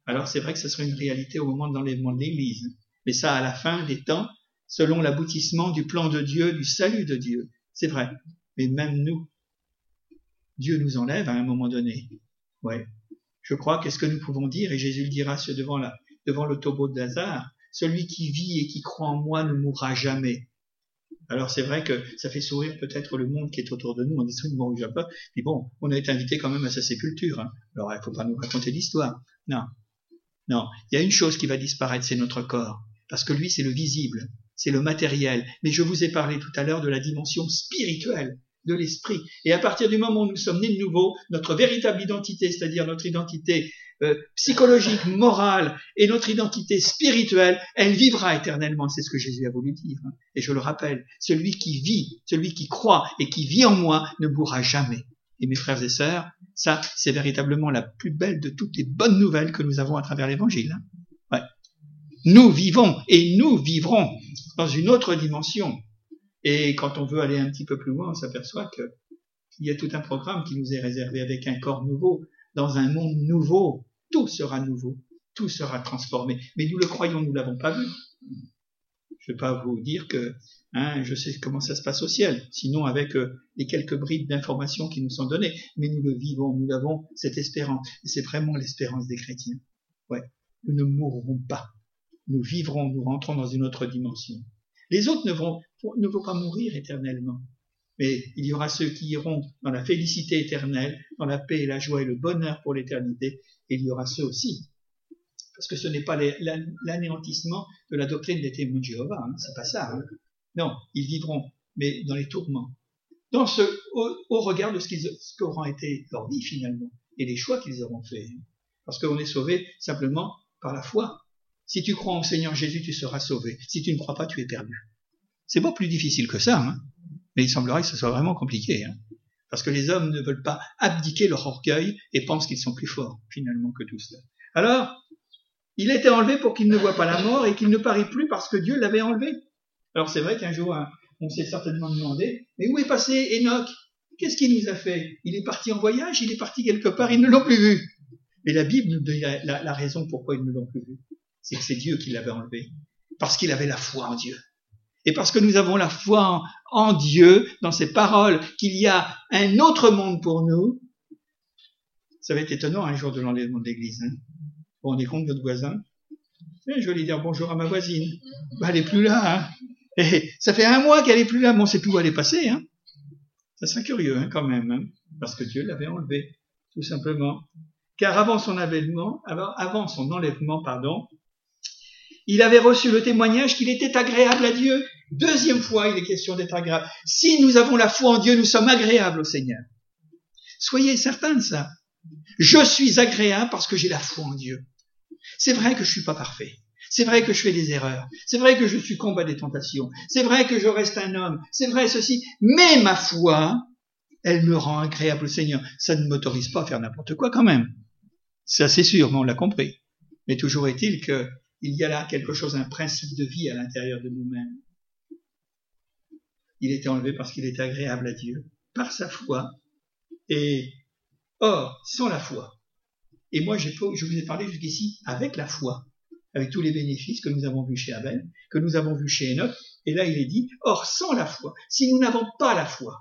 alors c'est vrai que ce serait une réalité au moment de l'enlèvement de l'Église. Mais ça, à la fin des temps, selon l'aboutissement du plan de Dieu, du salut de Dieu. C'est vrai. Mais même nous, Dieu nous enlève à un moment donné. Ouais. Je crois qu'est-ce que nous pouvons dire, et Jésus le dira devant, la, devant le tombeau de Lazare, celui qui vit et qui croit en moi ne mourra jamais. Alors c'est vrai que ça fait sourire peut-être le monde qui est autour de nous, on dit ne mourra pas, mais bon, on a été invité quand même à sa sépulture. Hein. Alors il ne faut pas nous raconter l'histoire. Non, non, il y a une chose qui va disparaître, c'est notre corps. Parce que lui, c'est le visible. c'est le matériel. Mais je vous ai parlé tout à l'heure de la dimension spirituelle de l'esprit. Et à partir du moment où nous sommes nés de nouveau, notre véritable identité, c'est-à-dire notre identité euh, psychologique, morale et notre identité spirituelle, elle vivra éternellement. C'est ce que Jésus a voulu dire. Hein. Et je le rappelle, celui qui vit, celui qui croit et qui vit en moi ne mourra jamais. Et mes frères et sœurs, ça, c'est véritablement la plus belle de toutes les bonnes nouvelles que nous avons à travers l'Évangile. Hein. Ouais. Nous vivons et nous vivrons dans une autre dimension. Et quand on veut aller un petit peu plus loin, on s'aperçoit qu'il y a tout un programme qui nous est réservé avec un corps nouveau, dans un monde nouveau. Tout sera nouveau, tout sera transformé. Mais nous le croyons, nous l'avons pas vu. Je ne vais pas vous dire que hein, je sais comment ça se passe au ciel, sinon avec euh, les quelques bribes d'informations qui nous sont données. Mais nous le vivons, nous avons cette espérance. C'est vraiment l'espérance des chrétiens. Ouais, nous ne mourrons pas. Nous vivrons, nous rentrons dans une autre dimension. Les autres ne vont, ne vont pas mourir éternellement. Mais il y aura ceux qui iront dans la félicité éternelle, dans la paix et la joie et le bonheur pour l'éternité, et il y aura ceux aussi parce que ce n'est pas l'anéantissement de la doctrine des témoins de Jéhovah, hein, c'est pas ça. Hein. Non, ils vivront, mais dans les tourments, dans ce, au, regard de ce qu'ils qu'auront été leur vie finalement, et les choix qu'ils auront faits. Parce qu'on est sauvé simplement par la foi. Si tu crois en Seigneur Jésus, tu seras sauvé. Si tu ne crois pas, tu es perdu. C'est pas plus difficile que ça, hein. mais il semblerait que ce soit vraiment compliqué. Hein. parce que les hommes ne veulent pas abdiquer leur orgueil et pensent qu'ils sont plus forts finalement que tout cela. Alors, il était enlevé pour qu'il ne voie pas la mort et qu'il ne parie plus parce que Dieu l'avait enlevé. Alors c'est vrai qu'un jour, on s'est certainement demandé, mais où est passé Enoch? Qu'est-ce qu'il nous a fait? Il est parti en voyage, il est parti quelque part, ils ne l'ont plus vu. Et la Bible nous dit la, raison pourquoi ils ne l'ont plus vu. C'est que c'est Dieu qui l'avait enlevé. Parce qu'il avait la foi en Dieu. Et parce que nous avons la foi en, Dieu, dans ses paroles, qu'il y a un autre monde pour nous, ça va être étonnant un jour de l'enlèvement de l'Église. Hein vous rendez compte, votre voisin? Eh, Je vais aller dire bonjour à ma voisine. Bah, elle est plus là. Hein. Ça fait un mois qu'elle est plus là, mais on sait plus où elle est passée. Hein. Ça serait curieux hein, quand même, hein. parce que Dieu l'avait enlevé, tout simplement. Car avant son enlèvement, avant son enlèvement, pardon, il avait reçu le témoignage qu'il était agréable à Dieu. Deuxième fois, il est question d'être agréable. Si nous avons la foi en Dieu, nous sommes agréables au Seigneur. Soyez certains de ça. Je suis agréable parce que j'ai la foi en Dieu. C'est vrai que je suis pas parfait. C'est vrai que je fais des erreurs. C'est vrai que je suis combat des tentations. C'est vrai que je reste un homme. C'est vrai ceci. Mais ma foi, elle me rend agréable au Seigneur. Ça ne m'autorise pas à faire n'importe quoi quand même. Ça c'est sûr, mais on l'a compris. Mais toujours est-il qu'il y a là quelque chose, un principe de vie à l'intérieur de nous-mêmes. Il était enlevé parce qu'il était agréable à Dieu, par sa foi. Et or, sans la foi, et moi, je vous ai parlé jusqu'ici avec la foi, avec tous les bénéfices que nous avons vus chez Abel, que nous avons vus chez Enoch. Et là, il est dit, or, sans la foi, si nous n'avons pas la foi,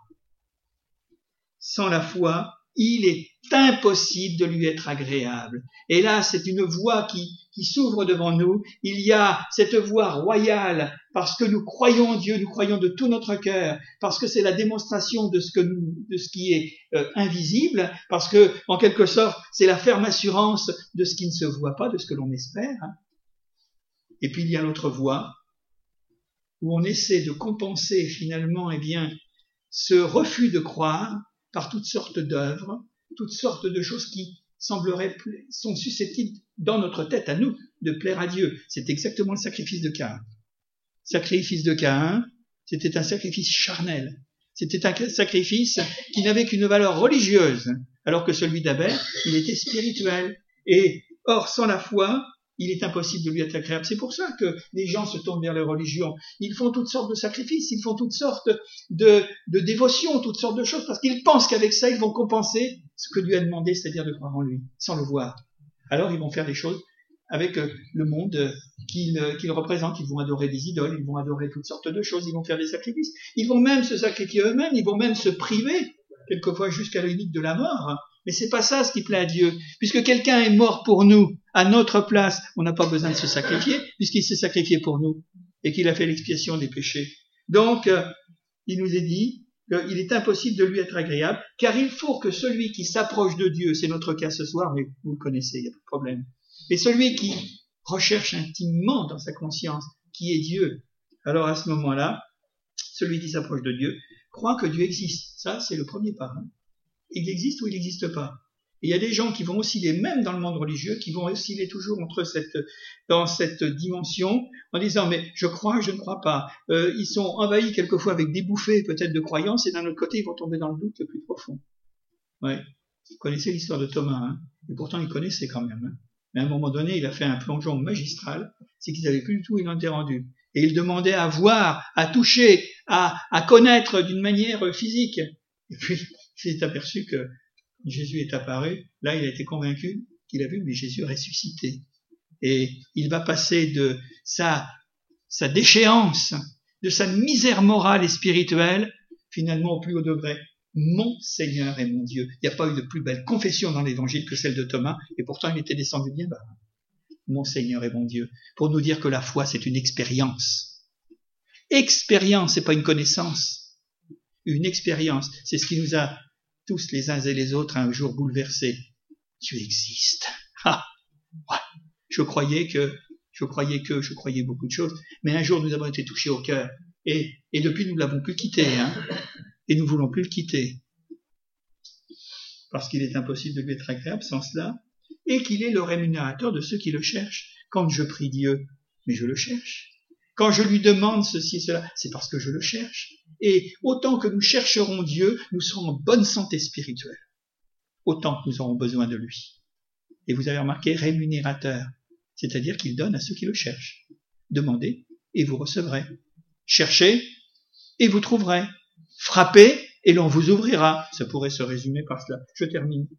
sans la foi, il est impossible de lui être agréable. Et là, c'est une voie qui, qui s'ouvre devant nous. Il y a cette voie royale parce que nous croyons en Dieu, nous croyons de tout notre cœur, parce que c'est la démonstration de ce que nous, de ce qui est euh, invisible, parce que en quelque sorte, c'est la ferme assurance de ce qui ne se voit pas, de ce que l'on espère. Hein. Et puis il y a l'autre voie où on essaie de compenser finalement, eh bien, ce refus de croire par toutes sortes d'œuvres, toutes sortes de choses qui sembleraient sont susceptibles dans notre tête à nous de plaire à Dieu. C'est exactement le sacrifice de Caïn. Sacrifice de Caïn, c'était un sacrifice charnel. C'était un sacrifice qui n'avait qu'une valeur religieuse, alors que celui d'Abel, il était spirituel. Et or, sans la foi, il est impossible de lui être agréable. C'est pour ça que les gens se tournent vers les religions. Ils font toutes sortes de sacrifices, ils font toutes sortes de, de dévotions, toutes sortes de choses, parce qu'ils pensent qu'avec ça, ils vont compenser ce que Dieu a demandé, c'est-à-dire de croire en lui, sans le voir. Alors ils vont faire des choses avec euh, le monde euh, qu'ils représentent. Ils vont adorer des idoles, ils vont adorer toutes sortes de choses, ils vont faire des sacrifices. Ils vont même se sacrifier eux-mêmes, ils vont même se priver, quelquefois jusqu'à la limite de la mort, mais c'est pas ça ce qui plaît à Dieu. Puisque quelqu'un est mort pour nous, à notre place, on n'a pas besoin de se sacrifier, puisqu'il s'est sacrifié pour nous, et qu'il a fait l'expiation des péchés. Donc, euh, il nous est dit qu'il est impossible de lui être agréable, car il faut que celui qui s'approche de Dieu, c'est notre cas ce soir, mais vous le connaissez, il n'y a pas de problème, et celui qui recherche intimement dans sa conscience qui est Dieu, Alors à ce moment-là, celui qui s'approche de Dieu croit que Dieu existe. Ça, c'est le premier pas. Hein. Il existe ou il n'existe pas. Et il y a des gens qui vont osciller, même dans le monde religieux, qui vont osciller toujours entre cette, dans cette dimension, en disant mais je crois, je ne crois pas. Euh, ils sont envahis quelquefois avec des bouffées peut-être de croyances, et d'un autre côté, ils vont tomber dans le doute le plus profond. Ouais. Vous connaissez l'histoire de Thomas, hein? Et pourtant il connaissait quand même. Hein mais à un moment donné, il a fait un plongeon magistral, c'est qu'ils n'avaient plus du tout il rendu. Et il demandait à voir, à toucher, à, à connaître d'une manière physique. Et puis, s'est aperçu que Jésus est apparu. Là, il a été convaincu qu'il a vu, mais Jésus ressuscité. Et il va passer de sa, sa déchéance, de sa misère morale et spirituelle, finalement au plus haut degré. Mon Seigneur et mon Dieu. Il n'y a pas eu de plus belle confession dans l'évangile que celle de Thomas, et pourtant il était descendu bien bas. Mon Seigneur et mon Dieu. Pour nous dire que la foi, c'est une expérience. Expérience, c'est pas une connaissance. Une expérience. C'est ce qui nous a tous les uns et les autres un jour bouleversés. Tu existes. *laughs* Ah. Je croyais que, je croyais que, je croyais beaucoup de choses, mais un jour nous avons été touchés au cœur, et, depuis nous l'avons plus quitté, hein, et nous voulons plus le quitter, parce qu'il est impossible de lui être agréable sans cela, et qu'il est le rémunérateur de ceux qui le cherchent. Quand je prie Dieu, mais je le cherche. Quand je lui demande ceci et cela, c'est parce que je le cherche. Et autant que nous chercherons Dieu, nous serons en bonne santé spirituelle. Autant que nous aurons besoin de lui. Et vous avez remarqué, rémunérateur, c'est-à-dire qu'il donne à ceux qui le cherchent. Demandez et vous recevrez. Cherchez et vous trouverez. Frappez et l'on vous ouvrira. Ça pourrait se résumer par cela. Je termine.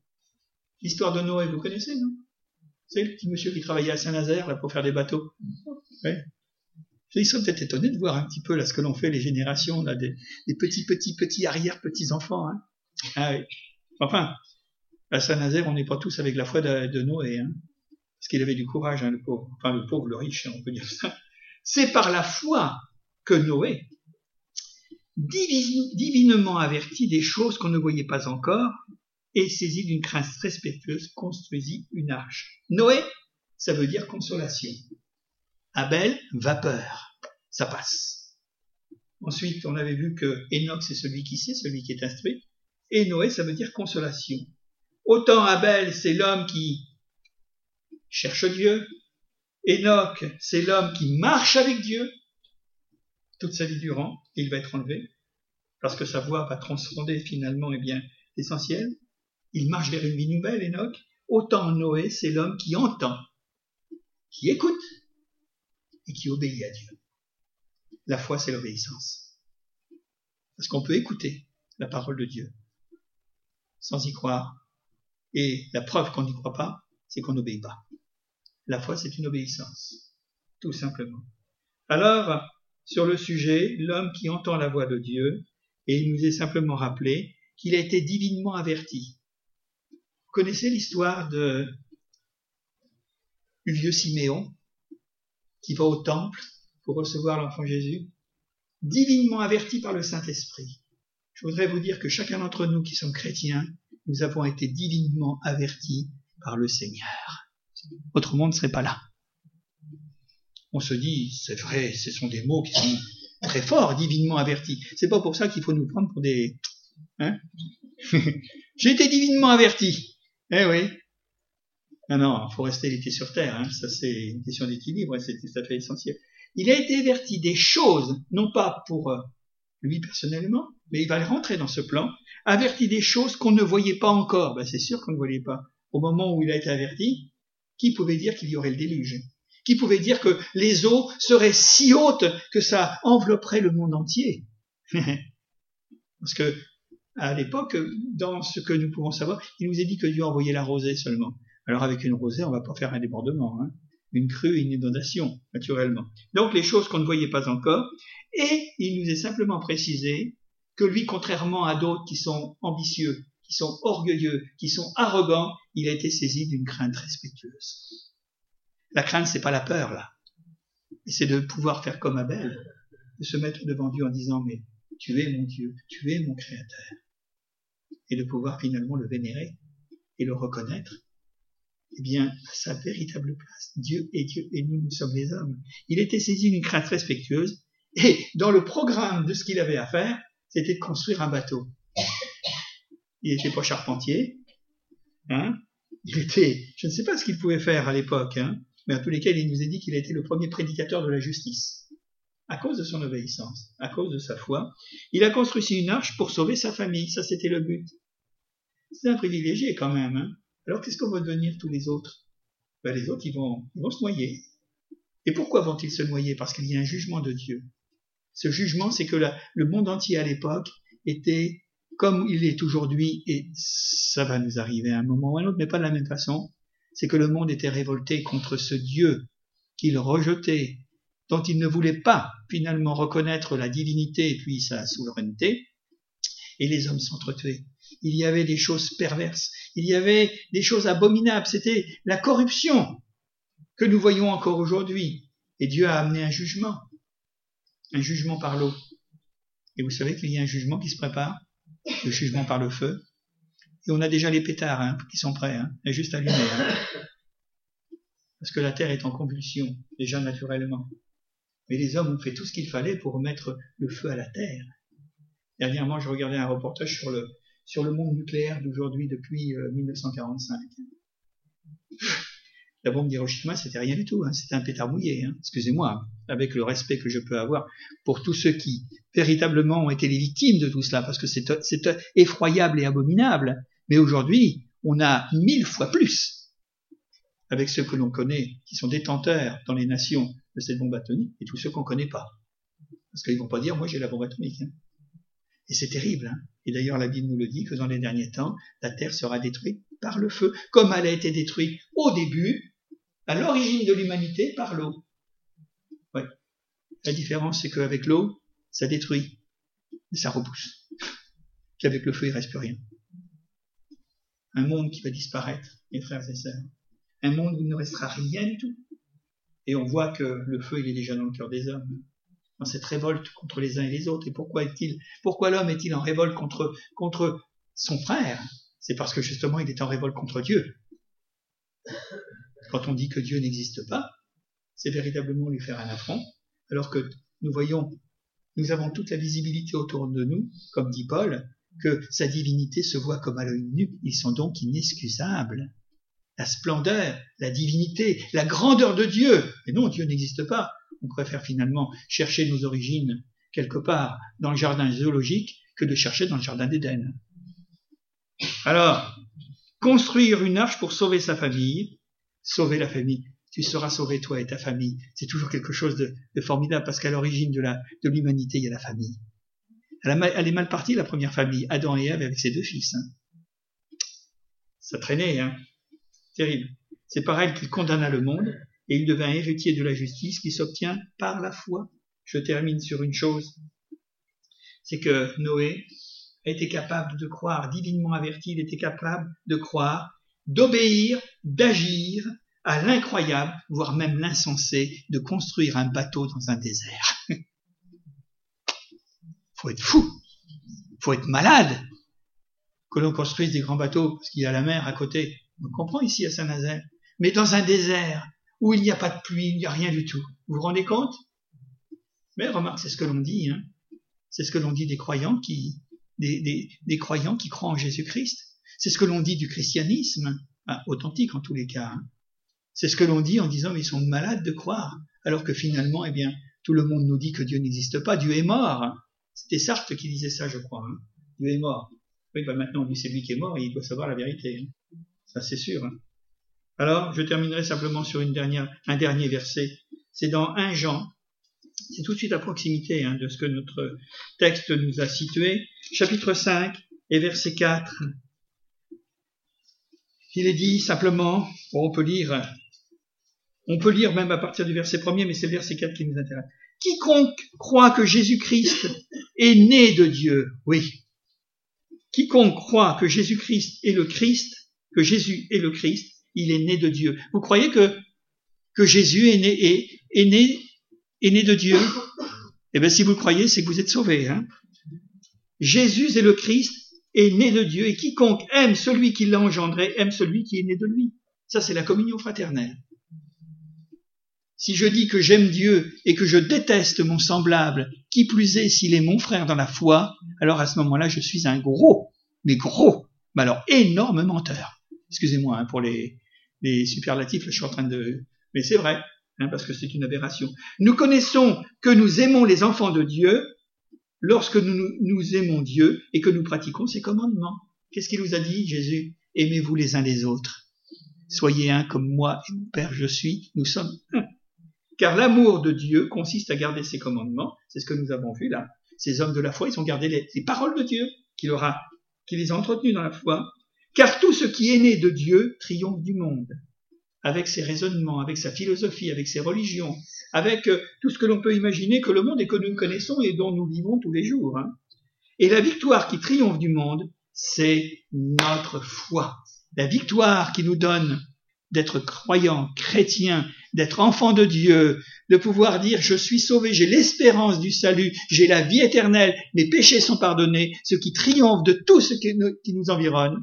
L'histoire de Noé, vous connaissez, non? C'est le petit monsieur qui travaillait à Saint-Nazaire pour faire des bateaux. Ils sont peut-être étonnés de voir un petit peu là ce que l'on fait les générations là des, petits petits petits arrière petits enfants. Hein. Ah. Enfin, à Saint-Nazaire, on n'est pas tous avec la foi de, Noé, hein, parce qu'il avait du courage, hein, le pauvre. Enfin, le pauvre, le riche, on peut dire ça. C'est par la foi que Noé, divinement averti des choses qu'on ne voyait pas encore, et saisi d'une crainte respectueuse, construisit une arche. Noé, ça veut dire consolation. Abel, vapeur. Ça passe. Ensuite, on avait vu que Enoch, c'est celui qui sait, celui qui est instruit. Et Noé, ça veut dire consolation. Autant Abel, c'est l'homme qui cherche Dieu. Enoch, c'est l'homme qui marche avec Dieu toute sa vie durant, il va être enlevé, parce que sa voix va transcender finalement, eh bien, l'essentiel. Il marche vers une vie nouvelle, Enoch. Autant Noé, c'est l'homme qui entend, qui écoute, et qui obéit à Dieu. La foi, c'est l'obéissance. Parce qu'on peut écouter la parole de Dieu sans y croire. Et la preuve qu'on n'y croit pas, c'est qu'on n'obéit pas. La foi, c'est une obéissance. Tout simplement. Alors, sur le sujet, l'homme qui entend la voix de Dieu, et il nous est simplement rappelé qu'il a été divinement averti. Vous connaissez l'histoire de du vieux Siméon? Qui va au temple pour recevoir l'enfant Jésus, divinement averti par le Saint-Esprit. Je voudrais vous dire que chacun d'entre nous qui sommes chrétiens, nous avons été divinement avertis par le Seigneur. Autrement, on ne serait pas là. On se dit, c'est vrai, ce sont des mots qui sont très forts, divinement avertis. C'est pas pour ça qu'il faut nous prendre pour des... Hein? *laughs* J'ai été divinement averti. Eh oui, non, non, il faut rester les pieds sur terre. Hein. Ça, c'est une question d'équilibre, c'est tout à fait essentiel. Il a été averti des choses, non pas pour euh, lui personnellement, mais il va rentrer dans ce plan, averti des choses qu'on ne voyait pas encore. Ben, c'est sûr qu'on ne voyait pas. Au moment où il a été averti, qui pouvait dire qu'il y aurait le déluge? Qui pouvait dire que les eaux seraient si hautes que ça envelopperait le monde entier? *laughs* Parce que à l'époque, dans ce que nous pouvons savoir, il nous est dit que Dieu envoyait la rosée seulement. Alors avec une rosée, on va pas faire un débordement, hein. une crue, une inondation, naturellement. Donc les choses qu'on ne voyait pas encore, et il nous est simplement précisé que lui, contrairement à d'autres qui sont ambitieux, qui sont orgueilleux, qui sont arrogants, il a été saisi d'une crainte respectueuse. La crainte, c'est pas la peur, là. C'est de pouvoir faire comme Abel, de se mettre devant Dieu en disant, mais tu es mon Dieu, tu es mon Créateur. Et de pouvoir finalement le vénérer et le reconnaître eh bien, à sa véritable place. Dieu est Dieu et nous, nous sommes les hommes. Il était saisi d'une crainte respectueuse Et dans le programme de ce qu'il avait à faire, c'était de construire un bateau. Il n'était pas charpentier, hein il était, je ne sais pas ce qu'il pouvait faire à l'époque, hein, mais à tous les cas, il nous a dit qu'il été le premier prédicateur de la justice, à cause de son obéissance, à cause de sa foi. Il a construit une arche pour sauver sa famille, ça c'était le but. C'est un privilégié quand même. Hein. Alors qu'est-ce qu'on va devenir tous les autres? Ben, Les autres, ils vont, ils vont se noyer. Et pourquoi vont-ils se noyer? Parce qu'il y a un jugement de Dieu. Ce jugement, c'est que le monde entier à l'époque était comme il est aujourd'hui, et ça va nous arriver à un moment ou à un autre, mais pas de la même façon, c'est que le monde était révolté contre ce Dieu qu'il rejetait, dont il ne voulait pas finalement reconnaître la divinité et puis sa souveraineté, et les hommes s'entretuaient. Il y avait des choses perverses, il y avait des choses abominables, c'était la corruption que nous voyons encore aujourd'hui. Et Dieu a amené un jugement, un jugement par l'eau. Et vous savez qu'il y a un jugement qui se prépare le jugement par le feu. Et on a déjà les pétards hein, qui sont prêts, hein, juste allumés. Hein. Parce que la terre est en convulsion, déjà naturellement. Mais les hommes ont fait tout ce qu'il fallait pour remettre le feu à la terre. Dernièrement, je regardais un reportage sur le, sur le monde nucléaire d'aujourd'hui depuis 1945. Euh, la bombe d'Hiroshima, c'était rien du tout, hein. c'était un pétard mouillé. Hein. Excusez-moi, avec le respect que je peux avoir pour tous ceux qui véritablement ont été les victimes de tout cela, parce que c'est effroyable et abominable. Mais aujourd'hui, on a mille fois plus avec ceux que l'on connaît, qui sont détenteurs dans les nations de cette bombe atomique, et tous ceux qu'on ne connaît pas. Parce qu'ils vont pas dire, moi j'ai la bombe atomique. Hein. Et c'est terrible. Hein. Et d'ailleurs, la Bible nous le dit que dans les derniers temps, la Terre sera détruite par le feu, comme elle a été détruite au début à l'origine de l'humanité par l'eau. Ouais. La différence, c'est qu'avec l'eau, ça détruit, mais ça repousse. Qu'avec le feu, il reste plus rien. Un monde qui va disparaître, mes frères et sœurs. Un monde où il ne restera rien du tout. Et on voit que le feu, il est déjà dans le cœur des hommes. Dans cette révolte contre les uns et les autres. Et pourquoi est-il, pourquoi l'homme est-il en révolte contre, contre son frère? C'est parce que justement, il est en révolte contre Dieu. Quand on dit que Dieu n'existe pas, c'est véritablement lui faire un affront, alors que nous voyons, nous avons toute la visibilité autour de nous, comme dit Paul, que sa divinité se voit comme à l'œil nu, ils sont donc inexcusables. La splendeur, la divinité, la grandeur de Dieu. Et non, Dieu n'existe pas. On préfère finalement chercher nos origines quelque part dans le jardin zoologique que de chercher dans le jardin d'Éden. Alors, construire une arche pour sauver sa famille, sauver la famille. Tu seras sauvé toi et ta famille. C'est toujours quelque chose de, formidable parce qu'à l'origine de l'humanité, il y a la famille. Elle, est mal partie, la première famille, Adam et Ève avec ses deux fils. Hein. Ça traînait, hein. Terrible. C'est par elle qu'il condamna le monde et il devint héritier de la justice qui s'obtient par la foi. Je termine sur une chose. C'est que Noé été capable de croire, divinement averti, il était capable de croire d'obéir, d'agir à l'incroyable, voire même l'insensé, de construire un bateau dans un désert. *laughs* faut être fou, faut être malade que l'on construise des grands bateaux parce qu'il y a la mer à côté. On comprend ici à Saint-Nazaire. Mais dans un désert où il n'y a pas de pluie, il n'y a rien du tout. Vous vous rendez compte? Mais remarque, c'est ce que l'on dit. Hein. C'est ce que l'on dit des croyants qui, des, des croyants qui croient en Jésus-Christ. C'est ce que l'on dit du christianisme, authentique en tous les cas. Hein. C'est ce que l'on dit en disant mais ils sont malades de croire, alors que finalement, eh bien, tout le monde nous dit que Dieu n'existe pas, Dieu est mort. C'était Sartre qui disait ça, je crois. Hein. Dieu est mort. Oui, bah maintenant, lui, c'est lui qui est mort et il doit savoir la vérité. Hein. Ça, c'est sûr. Alors, je terminerai simplement sur un dernier verset. C'est dans 1 Jean. C'est tout de suite à proximité de ce que notre texte nous a situé. Chapitre 5 et verset 4. Il est dit simplement, on peut lire, on peut lire même à partir du verset premier, mais c'est le verset 4 qui nous intéresse. Quiconque croit que Jésus-Christ est né de Dieu, oui. Quiconque croit que Jésus-Christ est le Christ, que Jésus est le Christ, il est né de Dieu. Vous croyez que, Jésus est né, est, né, est de Dieu? Eh bien, si vous le croyez, c'est que vous êtes sauvés, hein. Jésus est le Christ, est né de Dieu, et quiconque aime celui qui l'a engendré, aime celui qui est né de lui. Ça, c'est la communion fraternelle. Si je dis que j'aime Dieu et que je déteste mon semblable, qui plus est s'il est mon frère dans la foi, alors à ce moment-là, je suis un gros, mais gros, mais alors énorme menteur. Excusez-moi hein, pour les, les superlatifs, je suis en train de... Mais c'est vrai, hein, parce que c'est une aberration. Nous connaissons que nous aimons les enfants de Dieu lorsque nous, aimons Dieu et que nous pratiquons ses commandements. Qu'est-ce qu'il nous a dit, Jésus? Aimez-vous les uns les autres. Soyez un comme moi et mon Père je suis. Nous sommes un. Car l'amour de Dieu consiste à garder ses commandements. C'est ce que nous avons vu là. Ces hommes de la foi, ils ont gardé les, paroles de Dieu qu'il aura, qui les a entretenus dans la foi. Car tout ce qui est né de Dieu triomphe du monde. Avec ses raisonnements, avec sa philosophie, avec ses religions, avec euh, tout ce que l'on peut imaginer que le monde et que nous connaissons et dont nous vivons tous les jours. Hein. Et la victoire qui triomphe du monde, c'est notre foi. La victoire qui nous donne d'être croyants, chrétiens, d'être enfants de Dieu, de pouvoir dire je suis sauvé, j'ai l'espérance du salut, j'ai la vie éternelle, mes péchés sont pardonnés, ce qui triomphe de tout ce qui nous, environne,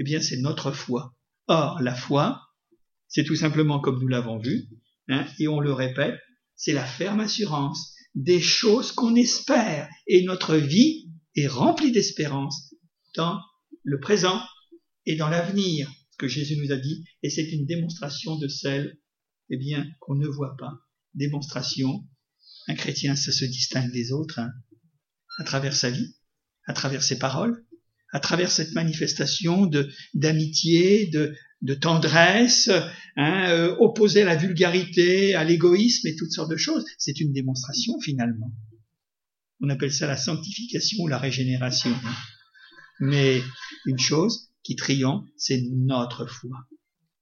eh bien c'est notre foi. Or, la foi, c'est tout simplement comme nous l'avons vu, hein, et on le répète, c'est la ferme assurance des choses qu'on espère, et notre vie est remplie d'espérance dans le présent et dans l'avenir que Jésus nous a dit, et c'est une démonstration de celle, eh bien, qu'on ne voit pas. Démonstration. Un chrétien, ça se distingue des autres, hein, à travers sa vie, à travers ses paroles, à travers cette manifestation de d'amitié, de, de tendresse, hein, euh, opposée à la vulgarité, à l'égoïsme et toutes sortes de choses. C'est une démonstration finalement. On appelle ça la sanctification ou la régénération. Mais une chose, qui triomphe, c'est notre foi.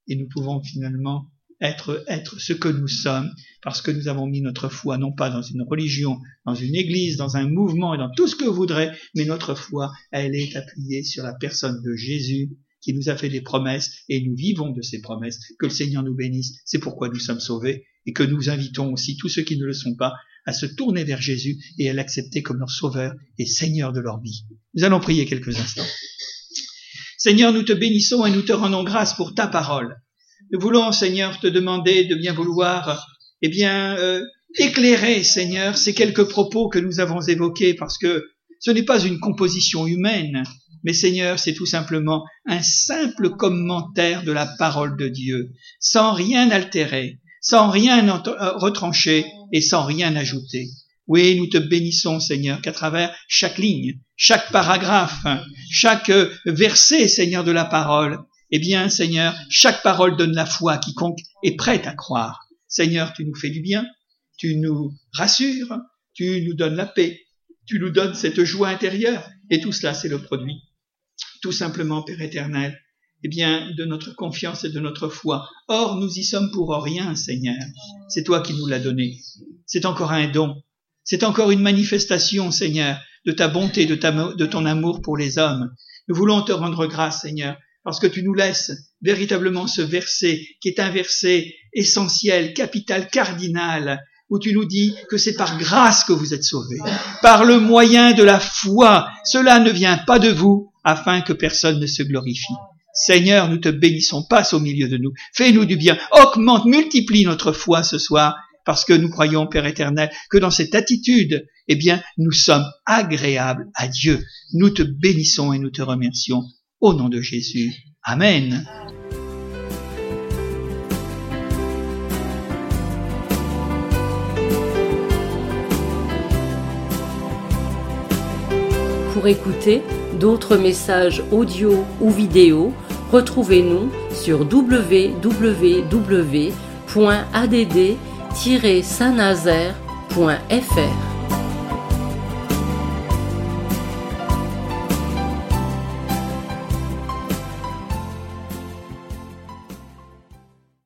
Et nous pouvons finalement être, être ce que nous sommes parce que nous avons mis notre foi non pas dans une religion, dans une église, dans un mouvement et dans tout ce que vous voudrez, mais notre foi, elle est appuyée sur la personne de Jésus qui nous a fait des promesses et nous vivons de ces promesses. Que le Seigneur nous bénisse. C'est pourquoi nous sommes sauvés et que nous invitons aussi tous ceux qui ne le sont pas à se tourner vers Jésus et à l'accepter comme leur sauveur et Seigneur de leur vie. Nous allons prier quelques instants. Seigneur, nous te bénissons et nous te rendons grâce pour ta parole. Nous voulons, Seigneur, te demander de bien vouloir, eh bien, euh, éclairer, Seigneur, ces quelques propos que nous avons évoqués, parce que ce n'est pas une composition humaine, mais Seigneur, c'est tout simplement un simple commentaire de la parole de Dieu, sans rien altérer, sans rien euh, retrancher et sans rien ajouter. Oui, nous te bénissons, Seigneur, qu'à travers chaque ligne, chaque paragraphe, chaque verset, Seigneur, de la parole, eh bien, Seigneur, chaque parole donne la foi à quiconque est prête à croire. Seigneur, tu nous fais du bien, tu nous rassures, tu nous donnes la paix, tu nous donnes cette joie intérieure, et tout cela, c'est le produit, tout simplement, Père éternel, eh bien, de notre confiance et de notre foi. Or, nous y sommes pour rien, Seigneur. C'est toi qui nous l'as donné. C'est encore un don. C'est encore une manifestation, Seigneur, de ta bonté, de, de ton amour pour les hommes. Nous voulons te rendre grâce, Seigneur, parce que tu nous laisses véritablement ce verset qui est un verset essentiel, capital, cardinal, où tu nous dis que c'est par grâce que vous êtes sauvés, par le moyen de la foi. Cela ne vient pas de vous, afin que personne ne se glorifie. Seigneur, nous te bénissons, passe au milieu de nous, fais-nous du bien, augmente, multiplie notre foi ce soir, parce que nous croyons, Père éternel, que dans cette attitude, eh bien, nous sommes agréables à Dieu. Nous te bénissons et nous te remercions. Au nom de Jésus. Amen. Pour écouter d'autres messages audio ou vidéo, retrouvez-nous sur www.add saint-nazaire.fr